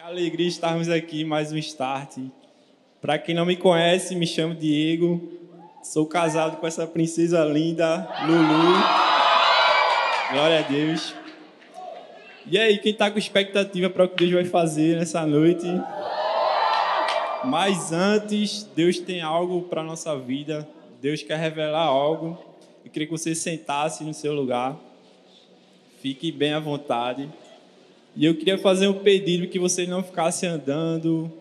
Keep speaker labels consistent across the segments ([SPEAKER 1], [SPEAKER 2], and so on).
[SPEAKER 1] Que alegria estarmos aqui, mais um start. Para quem não me conhece, me chamo Diego. Sou casado com essa princesa linda, Lulu. Glória a Deus. E aí, quem está com expectativa para o que Deus vai fazer nessa noite? Mas antes, Deus tem algo para nossa vida. Deus quer revelar algo. Eu queria que você sentasse no seu lugar. Fique bem à vontade. E eu queria fazer um pedido que você não ficasse andando,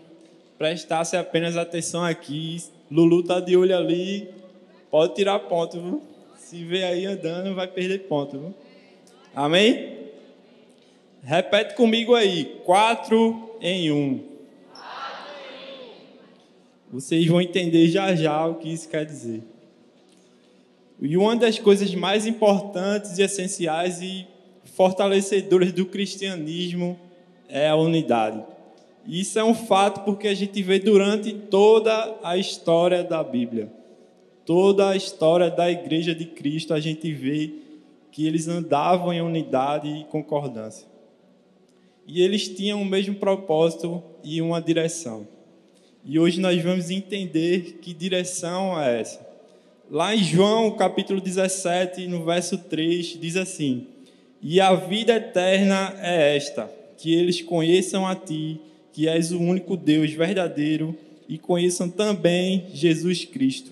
[SPEAKER 1] prestasse apenas atenção aqui. Lulu tá de olho ali, pode tirar ponto, viu? Se vê aí andando, vai perder ponto, viu? Amém? Repete comigo aí, quatro em um. Vocês vão entender já já o que isso quer dizer. E uma das coisas mais importantes e essenciais e fortalecedoras do cristianismo é a unidade. Isso é um fato porque a gente vê durante toda a história da Bíblia, toda a história da Igreja de Cristo, a gente vê que eles andavam em unidade e concordância. E eles tinham o mesmo propósito e uma direção. E hoje nós vamos entender que direção é essa. Lá em João, capítulo 17, no verso 3, diz assim: e a vida eterna é esta: que eles conheçam a Ti, que és o único Deus verdadeiro, e conheçam também Jesus Cristo,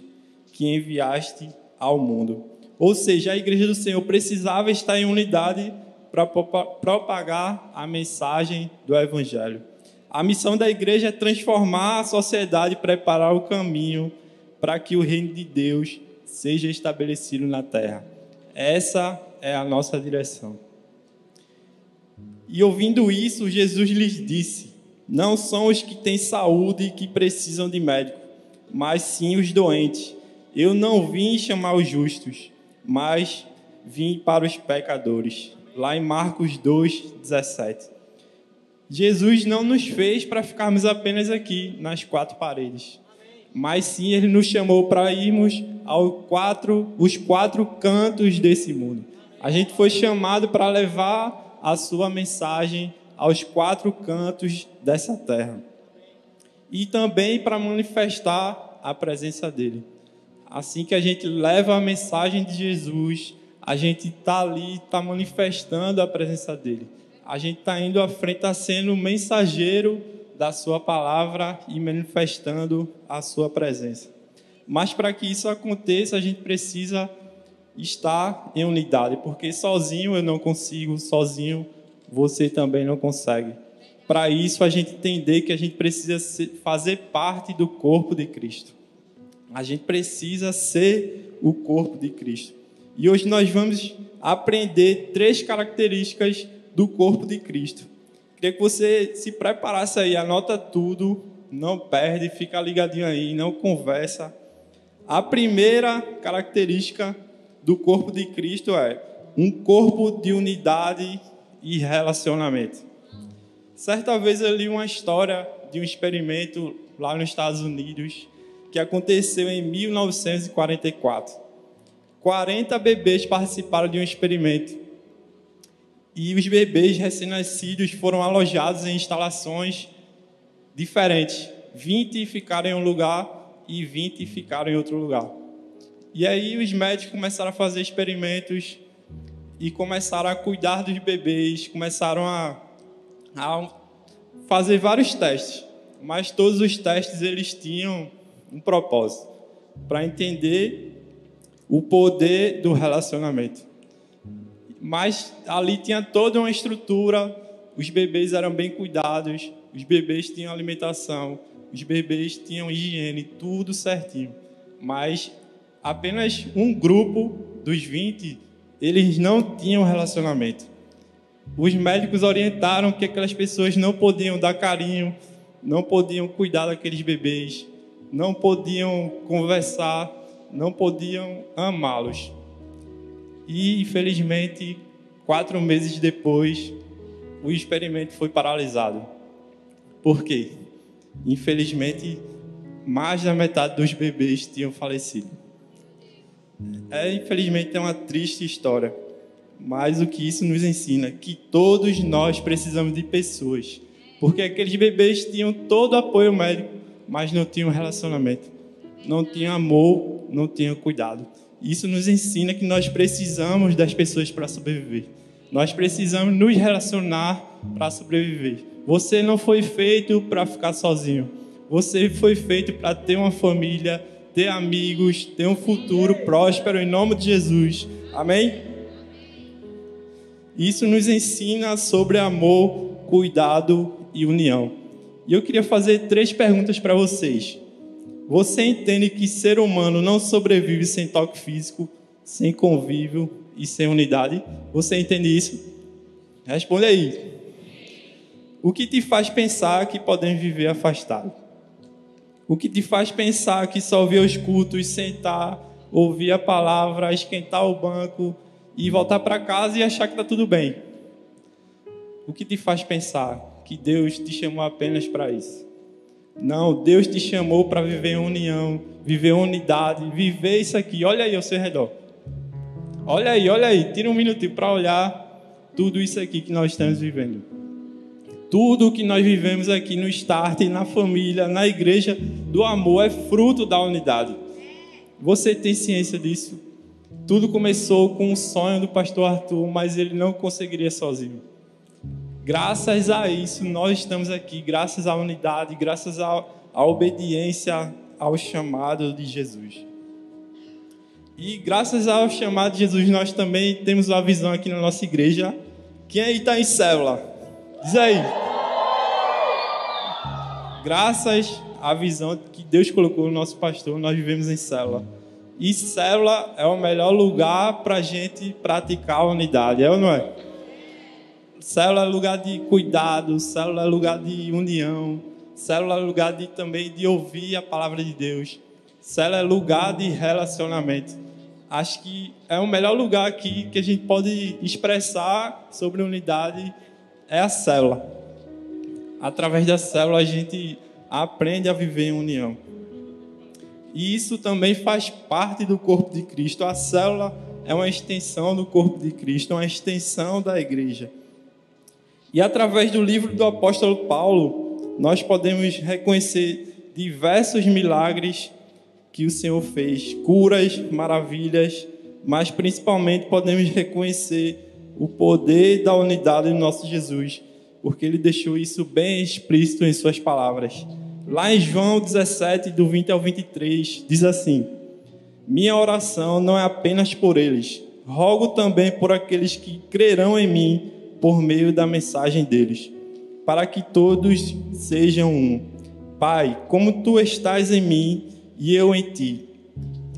[SPEAKER 1] que enviaste ao mundo. Ou seja, a igreja do Senhor precisava estar em unidade para propagar a mensagem do Evangelho. A missão da igreja é transformar a sociedade preparar o caminho para que o reino de Deus seja estabelecido na terra. Essa é a nossa direção. E ouvindo isso, Jesus lhes disse: Não são os que têm saúde que precisam de médico, mas sim os doentes. Eu não vim chamar os justos, mas vim para os pecadores. Lá em Marcos 2, 17. Jesus não nos fez para ficarmos apenas aqui nas quatro paredes, mas sim ele nos chamou para irmos aos quatro, os quatro cantos desse mundo. A gente foi chamado para levar a sua mensagem aos quatro cantos dessa terra. E também para manifestar a presença dele. Assim que a gente leva a mensagem de Jesus, a gente está ali, está manifestando a presença dele. A gente está indo à frente, está sendo mensageiro da sua palavra e manifestando a sua presença. Mas para que isso aconteça, a gente precisa estar em unidade, porque sozinho eu não consigo, sozinho você também não consegue. Para isso, a gente entender que a gente precisa fazer parte do corpo de Cristo. A gente precisa ser o corpo de Cristo. E hoje nós vamos aprender três características do corpo de Cristo. Queria que você se preparasse aí, anota tudo, não perde, fica ligadinho aí, não conversa. A primeira característica do corpo de Cristo é um corpo de unidade e relacionamento. Certa vez eu li uma história de um experimento lá nos Estados Unidos que aconteceu em 1944. 40 bebês participaram de um experimento. E os bebês recém-nascidos foram alojados em instalações diferentes. 20 ficaram em um lugar e 20 ficaram em outro lugar. E aí os médicos começaram a fazer experimentos e começaram a cuidar dos bebês, começaram a, a fazer vários testes. Mas todos os testes eles tinham um propósito para entender o poder do relacionamento. Mas ali tinha toda uma estrutura, os bebês eram bem cuidados, os bebês tinham alimentação, os bebês tinham higiene, tudo certinho. Mas apenas um grupo dos 20, eles não tinham relacionamento. Os médicos orientaram que aquelas pessoas não podiam dar carinho, não podiam cuidar daqueles bebês, não podiam conversar, não podiam amá-los. E, infelizmente, quatro meses depois, o experimento foi paralisado. Por quê? Infelizmente, mais da metade dos bebês tinham falecido. É, infelizmente, é uma triste história, mas o que isso nos ensina? Que todos nós precisamos de pessoas Porque aqueles bebês tinham todo o apoio médico, mas não tinham relacionamento, não tinham amor, não tinham cuidado. Isso nos ensina que nós precisamos das pessoas para sobreviver. Nós precisamos nos relacionar para sobreviver. Você não foi feito para ficar sozinho. Você foi feito para ter uma família, ter amigos, ter um futuro próspero em nome de Jesus. Amém? Isso nos ensina sobre amor, cuidado e união. E eu queria fazer três perguntas para vocês. Você entende que ser humano não sobrevive sem toque físico, sem convívio e sem unidade? Você entende isso? Responde aí. O que te faz pensar que podemos viver afastado? O que te faz pensar que só ouvir os cultos, sentar, ouvir a palavra, esquentar o banco e voltar para casa e achar que está tudo bem? O que te faz pensar que Deus te chamou apenas para isso? Não, Deus te chamou para viver em união, viver unidade, viver isso aqui. Olha aí ao seu redor. Olha aí, olha aí. Tira um minutinho para olhar tudo isso aqui que nós estamos vivendo. Tudo que nós vivemos aqui no Start, na família, na igreja do amor é fruto da unidade. Você tem ciência disso? Tudo começou com um sonho do pastor Arthur, mas ele não conseguiria sozinho. Graças a isso, nós estamos aqui, graças à unidade, graças à, à obediência ao chamado de Jesus. E graças ao chamado de Jesus, nós também temos uma visão aqui na nossa igreja. Quem aí está em célula? Diz aí. Graças à visão que Deus colocou no nosso pastor, nós vivemos em célula. E célula é o melhor lugar para gente praticar a unidade, é ou não é? Célula é lugar de cuidado, célula é lugar de união, célula é lugar de, também de ouvir a palavra de Deus. Célula é lugar de relacionamento. Acho que é o melhor lugar aqui que a gente pode expressar sobre unidade é a célula. Através da célula a gente aprende a viver em união. E isso também faz parte do corpo de Cristo. A célula é uma extensão do corpo de Cristo, uma extensão da igreja. E através do livro do apóstolo Paulo, nós podemos reconhecer diversos milagres que o Senhor fez, curas, maravilhas, mas principalmente podemos reconhecer o poder da unidade do nosso Jesus, porque ele deixou isso bem explícito em suas palavras. Lá em João 17, do 20 ao 23, diz assim: Minha oração não é apenas por eles, rogo também por aqueles que crerão em mim por meio da mensagem deles, para que todos sejam um. Pai, como tu estás em mim e eu em ti,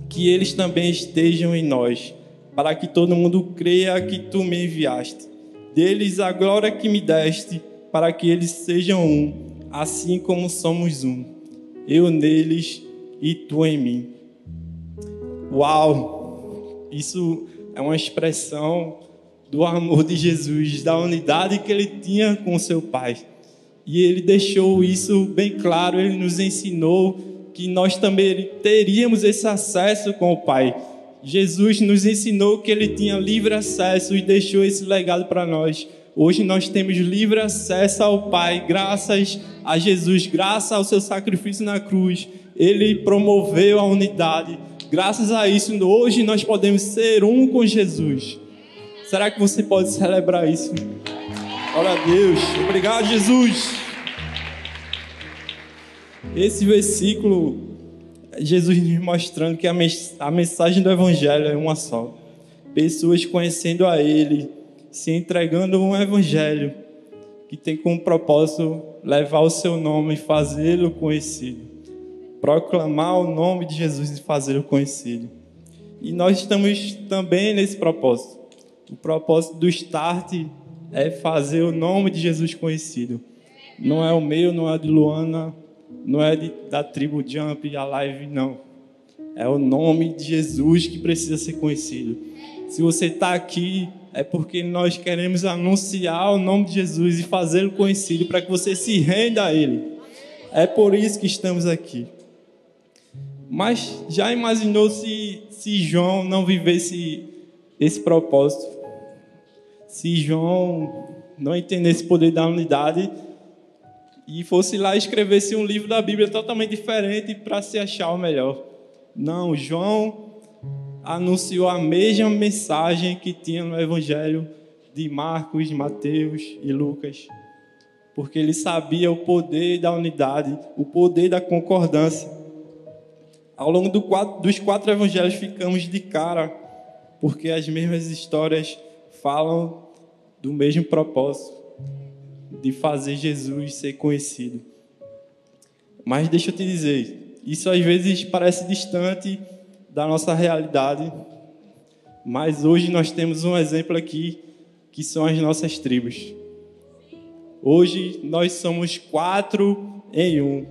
[SPEAKER 1] que eles também estejam em nós, para que todo mundo creia que tu me enviaste. Deles a glória que me deste, para que eles sejam um assim como somos um, eu neles e tu em mim. Uau! Isso é uma expressão do amor de Jesus, da unidade que ele tinha com seu Pai. E ele deixou isso bem claro, ele nos ensinou que nós também teríamos esse acesso com o Pai. Jesus nos ensinou que ele tinha livre acesso e deixou esse legado para nós. Hoje nós temos livre acesso ao Pai, graças a Jesus, graças ao seu sacrifício na cruz. Ele promoveu a unidade. Graças a isso, hoje nós podemos ser um com Jesus. Será que você pode celebrar isso? Glória a Deus. Obrigado, Jesus. Esse versículo, Jesus nos mostrando que a mensagem do Evangelho é uma só. Pessoas conhecendo a Ele, se entregando um evangelho que tem como propósito levar o seu nome e fazê-lo conhecido. Proclamar o nome de Jesus e fazê-lo conhecido. E nós estamos também nesse propósito. O propósito do Start é fazer o nome de Jesus conhecido. Não é o meu, não é de Luana, não é de, da tribo Jump, a live, não. É o nome de Jesus que precisa ser conhecido. Se você está aqui é porque nós queremos anunciar o nome de Jesus e fazê-lo conhecido para que você se renda a Ele. É por isso que estamos aqui. Mas já imaginou se, se João não vivesse esse propósito? Se João não entendesse o poder da unidade, e fosse lá e escrevesse um livro da Bíblia totalmente diferente para se achar o melhor. Não, João anunciou a mesma mensagem que tinha no Evangelho de Marcos, Mateus e Lucas, porque ele sabia o poder da unidade, o poder da concordância. Ao longo do quatro, dos quatro evangelhos ficamos de cara, porque as mesmas histórias falam do mesmo propósito de fazer Jesus ser conhecido. Mas deixa eu te dizer, isso às vezes parece distante da nossa realidade, mas hoje nós temos um exemplo aqui que são as nossas tribos. Hoje nós somos quatro em um.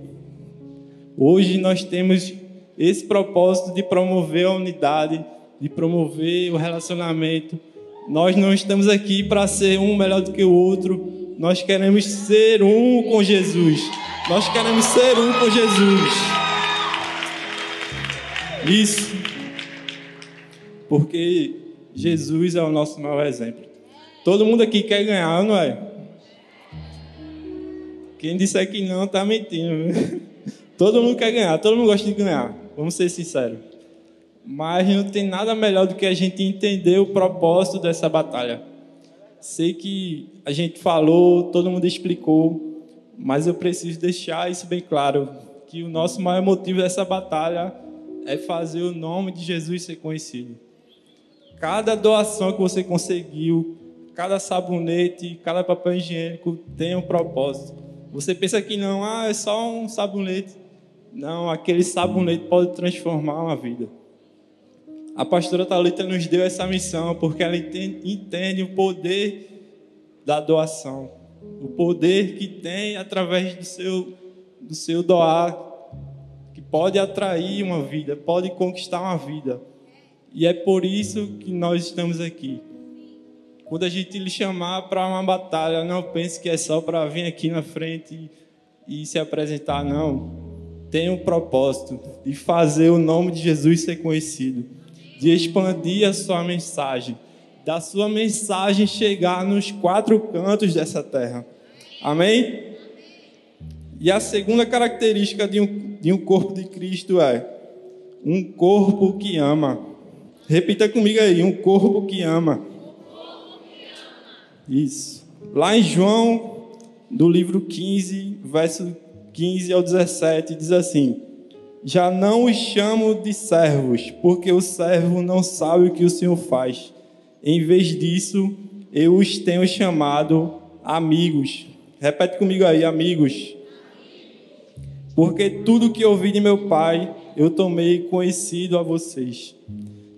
[SPEAKER 1] Hoje nós temos esse propósito de promover a unidade, de promover o relacionamento. Nós não estamos aqui para ser um melhor do que o outro, nós queremos ser um com Jesus. Nós queremos ser um com Jesus. Isso. Porque Jesus é o nosso maior exemplo. Todo mundo aqui quer ganhar, não é? Quem disser que não, está mentindo. Todo mundo quer ganhar, todo mundo gosta de ganhar. Vamos ser sinceros. Mas não tem nada melhor do que a gente entender o propósito dessa batalha. Sei que a gente falou, todo mundo explicou, mas eu preciso deixar isso bem claro, que o nosso maior motivo dessa batalha é fazer o nome de Jesus ser conhecido. Cada doação que você conseguiu, cada sabonete, cada papel higiênico tem um propósito. Você pensa que não, ah, é só um sabonete. Não, aquele sabonete pode transformar uma vida. A pastora Talita nos deu essa missão porque ela entende, entende, o poder da doação, o poder que tem através do seu, do seu doar, que pode atrair uma vida, pode conquistar uma vida. E é por isso que nós estamos aqui. Quando a gente lhe chamar para uma batalha, não pense que é só para vir aqui na frente e, e se apresentar, não. Tem um propósito de fazer o nome de Jesus ser conhecido de expandir a sua mensagem, da sua mensagem chegar nos quatro cantos dessa terra. Amém? E a segunda característica de um, de um corpo de Cristo é um corpo que ama. Repita comigo aí: um corpo que ama. Isso. Lá em João, do livro 15, verso 15 ao 17, diz assim: já não os chamo de servos, porque o servo não sabe o que o Senhor faz. Em vez disso, eu os tenho chamado amigos. Repete comigo aí, amigos. Porque tudo que ouvi de meu Pai, eu tomei conhecido a vocês.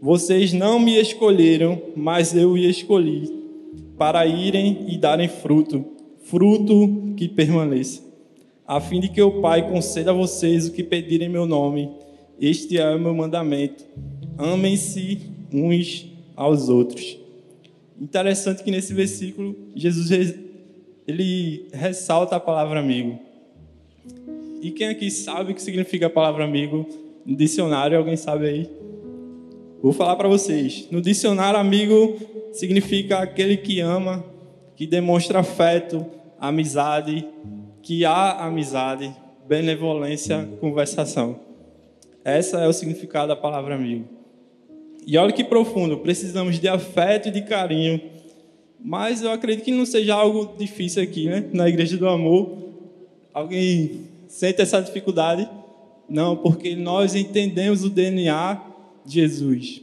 [SPEAKER 1] Vocês não me escolheram, mas eu os escolhi, para irem e darem fruto, fruto que permaneça a fim de que o Pai conceda a vocês o que pedirem em meu nome. Este é o meu mandamento. Amem-se uns aos outros. Interessante que nesse versículo Jesus ele ressalta a palavra amigo. E quem aqui sabe o que significa a palavra amigo? No dicionário, alguém sabe aí? Vou falar para vocês. No dicionário, amigo significa aquele que ama, que demonstra afeto, amizade, que há amizade, benevolência, conversação. Essa é o significado da palavra amigo. E olha que profundo, precisamos de afeto e de carinho. Mas eu acredito que não seja algo difícil aqui, né? Na igreja do amor. Alguém sente essa dificuldade? Não, porque nós entendemos o DNA de Jesus.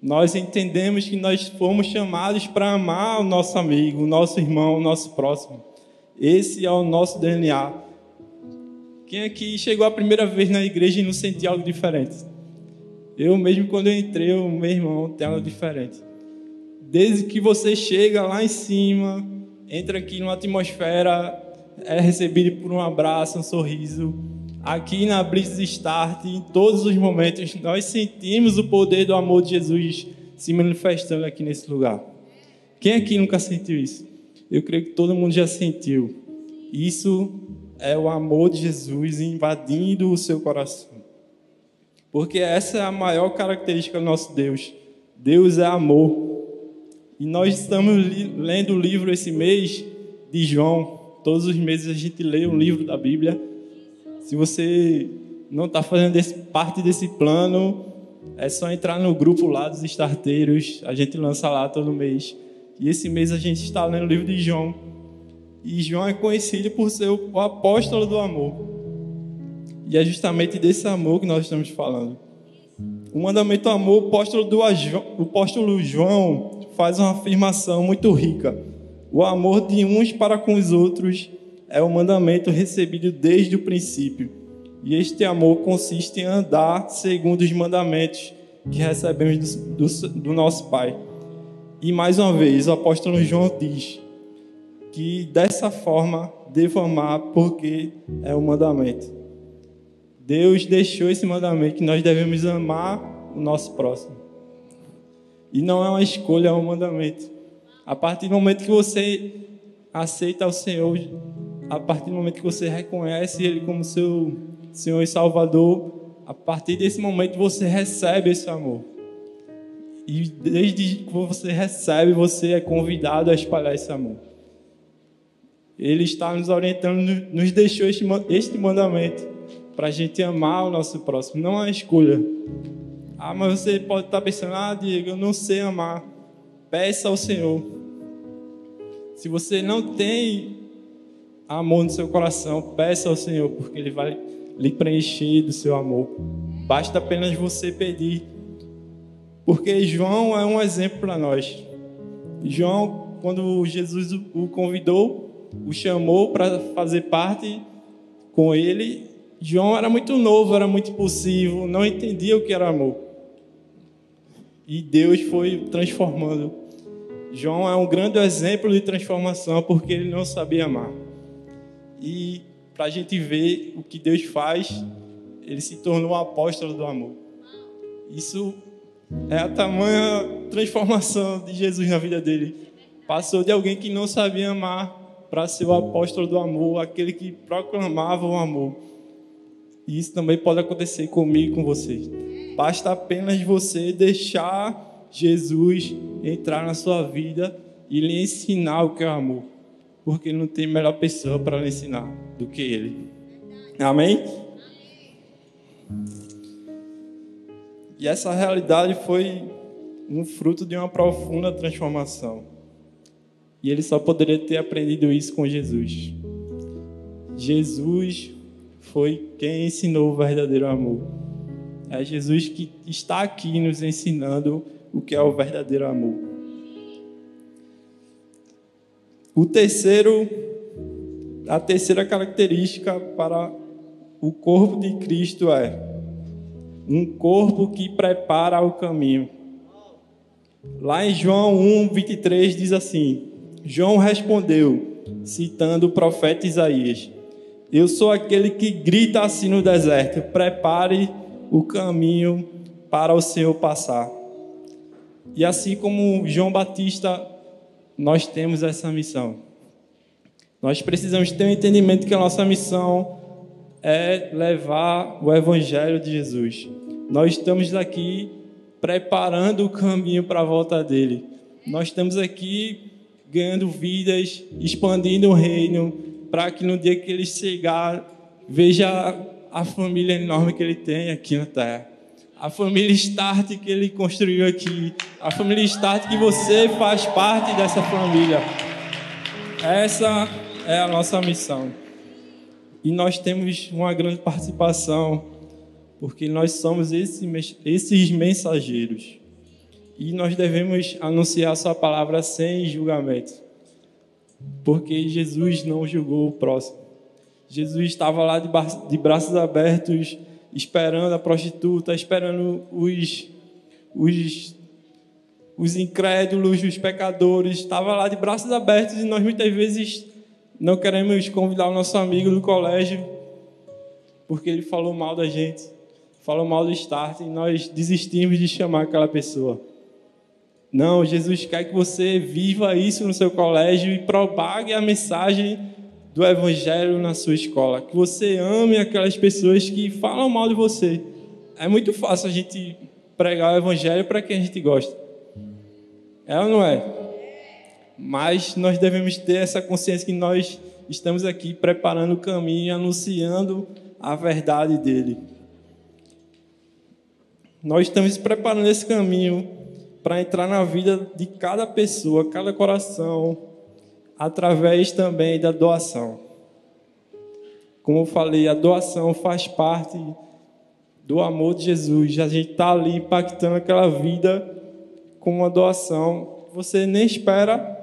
[SPEAKER 1] Nós entendemos que nós fomos chamados para amar o nosso amigo, o nosso irmão, o nosso próximo. Esse é o nosso DNA. Quem aqui chegou a primeira vez na igreja e não sentiu algo diferente? Eu mesmo, quando eu entrei, o meu irmão tem algo diferente. Desde que você chega lá em cima, entra aqui numa atmosfera, é recebido por um abraço, um sorriso. Aqui na Blitz Start, em todos os momentos, nós sentimos o poder do amor de Jesus se manifestando aqui nesse lugar. Quem aqui nunca sentiu isso? Eu creio que todo mundo já sentiu. Isso é o amor de Jesus invadindo o seu coração. Porque essa é a maior característica do nosso Deus. Deus é amor. E nós estamos lendo o livro esse mês de João. todos os meses a gente lê um livro da Bíblia. Se você não está fazendo parte desse plano, é só entrar no grupo lá dos estarteiros. A gente lança lá todo mês. E esse mês a gente está lendo o livro de João. E João é conhecido por ser o apóstolo do amor. E é justamente desse amor que nós estamos falando. O mandamento do amor, o apóstolo, do, o apóstolo João faz uma afirmação muito rica. O amor de uns para com os outros é o mandamento recebido desde o princípio. E este amor consiste em andar segundo os mandamentos que recebemos do, do, do nosso Pai. E mais uma vez, o apóstolo João diz que dessa forma devo amar porque é o mandamento. Deus deixou esse mandamento que nós devemos amar o nosso próximo. E não é uma escolha, é um mandamento. A partir do momento que você aceita o Senhor, a partir do momento que você reconhece Ele como seu Senhor e Salvador, a partir desse momento você recebe esse amor. E desde que você recebe, você é convidado a espalhar esse amor. Ele está nos orientando, nos deixou este, mandamento para a gente amar o nosso próximo, não é uma escolha. Ah, mas você pode estar pensando, ah, Diego, eu não sei amar. Peça ao Senhor. Se você não tem amor no seu coração, peça ao Senhor, porque Ele vai lhe preencher do seu amor. Basta apenas você pedir. Porque João é um exemplo para nós. João, quando Jesus o convidou, o chamou para fazer parte com ele, João era muito novo, era muito impulsivo, não entendia o que era amor. E Deus foi transformando. João é um grande exemplo de transformação porque ele não sabia amar. E para a gente ver o que Deus faz, ele se tornou um apóstolo do amor. Isso é a tamanha transformação de Jesus na vida dele. Passou de alguém que não sabia amar para ser o apóstolo do amor, aquele que proclamava o amor. E isso também pode acontecer comigo e com vocês. Basta apenas você deixar Jesus entrar na sua vida e lhe ensinar o que é o amor. Porque não tem melhor pessoa para lhe ensinar do que ele. Amém? E essa realidade foi um fruto de uma profunda transformação. E ele só poderia ter aprendido isso com Jesus. Jesus foi quem ensinou o verdadeiro amor. É Jesus que está aqui nos ensinando o que é o verdadeiro amor. O terceiro, a terceira característica para o corpo de Cristo é um corpo que prepara o caminho. Lá em João 1, 23 diz assim: João respondeu, citando o profeta Isaías: eu sou aquele que grita assim no deserto: prepare o caminho para o Senhor passar. E assim como João Batista, nós temos essa missão. Nós precisamos ter um entendimento que a nossa missão é levar o Evangelho de Jesus. Nós estamos aqui preparando o caminho para a volta dele. Nós estamos aqui ganhando vidas, expandindo o reino, para que no dia que ele chegar, veja a família enorme que ele tem aqui na terra. A família Start que ele construiu aqui. A família Start que você faz parte dessa família. Essa é a nossa missão. E nós temos uma grande participação, porque nós somos esses mensageiros. E nós devemos anunciar sua palavra sem julgamento porque Jesus não julgou o próximo. Jesus estava lá de braços abertos, esperando a prostituta, esperando os, os, os incrédulos, os pecadores. Estava lá de braços abertos e nós muitas vezes não queremos convidar o nosso amigo do colégio porque ele falou mal da gente, falou mal do start e nós desistimos de chamar aquela pessoa. Não, Jesus quer que você viva isso no seu colégio e propague a mensagem do Evangelho na sua escola. Que você ame aquelas pessoas que falam mal de você. É muito fácil a gente pregar o Evangelho para quem a gente gosta. É ou não é? Mas nós devemos ter essa consciência que nós estamos aqui preparando o caminho e anunciando a verdade dele. Nós estamos preparando esse caminho para entrar na vida de cada pessoa, cada coração, através também da doação. Como eu falei, a doação faz parte do amor de Jesus. A gente está ali impactando aquela vida com uma doação. Você nem espera,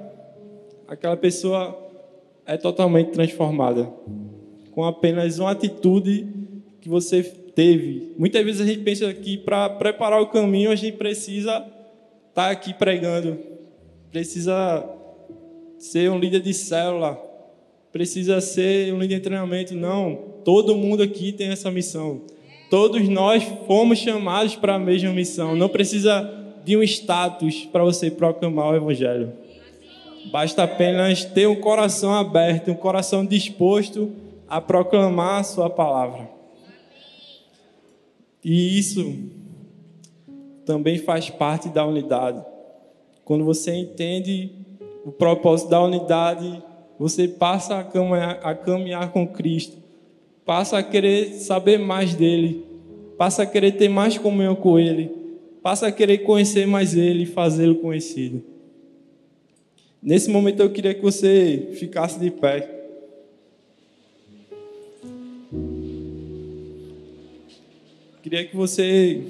[SPEAKER 1] aquela pessoa é totalmente transformada com apenas uma atitude que você teve. Muitas vezes a gente pensa que para preparar o caminho a gente precisa estar tá aqui pregando, precisa ser um líder de célula, precisa ser um líder de treinamento. Não, todo mundo aqui tem essa missão. Todos nós fomos chamados para a mesma missão. Não precisa de um status para você proclamar o Evangelho. Basta apenas ter um coração aberto, um coração disposto a proclamar a Sua palavra. E isso também faz parte da unidade. Quando você entende o propósito da unidade, você passa a caminhar, a caminhar com Cristo passa a querer saber mais dele, passa a querer ter mais comunhão com ele, passa a querer conhecer mais ele e fazê-lo conhecido. Nesse momento eu queria que você ficasse de pé. Queria que você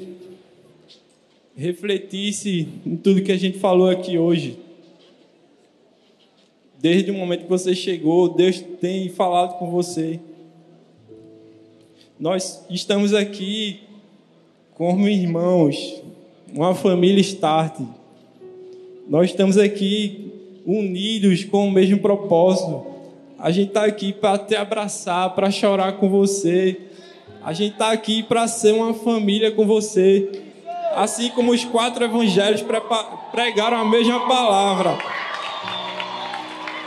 [SPEAKER 1] refletisse em tudo que a gente falou aqui hoje. Desde o momento que você chegou, Deus tem falado com você. Nós estamos aqui como irmãos, uma família Start. Nós estamos aqui unidos com o mesmo propósito. A gente está aqui para te abraçar, para chorar com você. A gente está aqui para ser uma família com você. Assim como os quatro evangelhos pregaram a mesma palavra.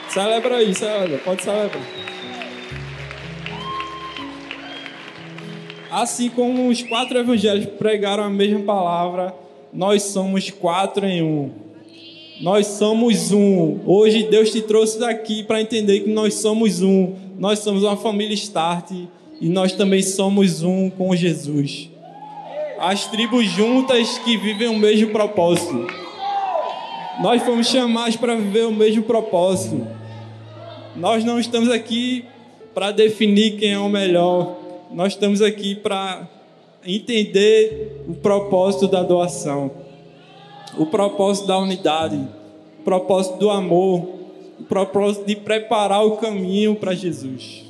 [SPEAKER 1] Celebra aí, celebra. Pode celebrar. Assim como os quatro evangelhos pregaram a mesma palavra, nós somos quatro em um. Nós somos um. Hoje Deus te trouxe daqui para entender que nós somos um. Nós somos uma família Start e nós também somos um com Jesus. As tribos juntas que vivem o mesmo propósito. Nós fomos chamados para viver o mesmo propósito. Nós não estamos aqui para definir quem é o melhor nós estamos aqui para entender o propósito da doação, o propósito da unidade, o propósito do amor, o propósito de preparar o caminho para Jesus.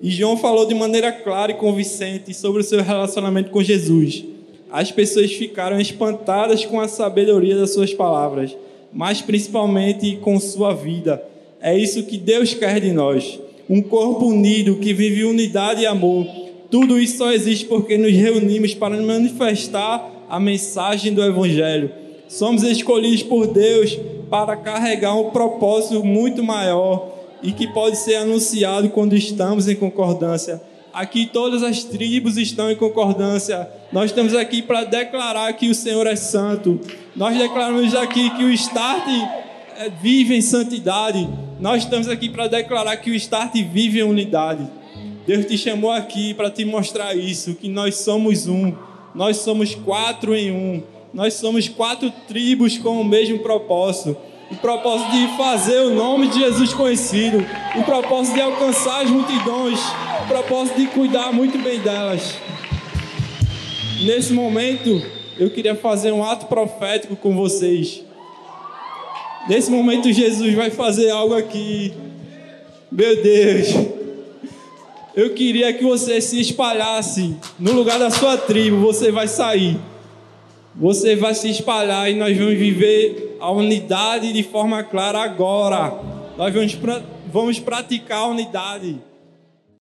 [SPEAKER 1] E João falou de maneira clara e convincente sobre o seu relacionamento com Jesus. As pessoas ficaram espantadas com a sabedoria das suas palavras, mas principalmente com sua vida. É isso que Deus quer de nós um corpo unido que vive unidade e amor. Tudo isso só existe porque nos reunimos para manifestar a mensagem do Evangelho. Somos escolhidos por Deus para carregar um propósito muito maior e que pode ser anunciado quando estamos em concordância. Aqui todas as tribos estão em concordância. Nós estamos aqui para declarar que o Senhor é santo. Nós declaramos aqui que o Start é, vive em santidade. Nós estamos aqui para declarar que o Start vive em unidade. Deus te chamou aqui para te mostrar isso, que nós somos um. Nós somos quatro em um. Nós somos quatro tribos com o mesmo propósito. O propósito de fazer o nome de Jesus conhecido. O propósito de alcançar as multidões. O propósito de cuidar muito bem delas. Nesse momento, eu queria fazer um ato profético com vocês. Nesse momento, Jesus vai fazer algo aqui. Meu Deus. Eu queria que você se espalhasse no lugar da sua tribo. Você vai sair. Você vai se espalhar e nós vamos viver a unidade de forma clara agora. Nós vamos, vamos praticar a unidade.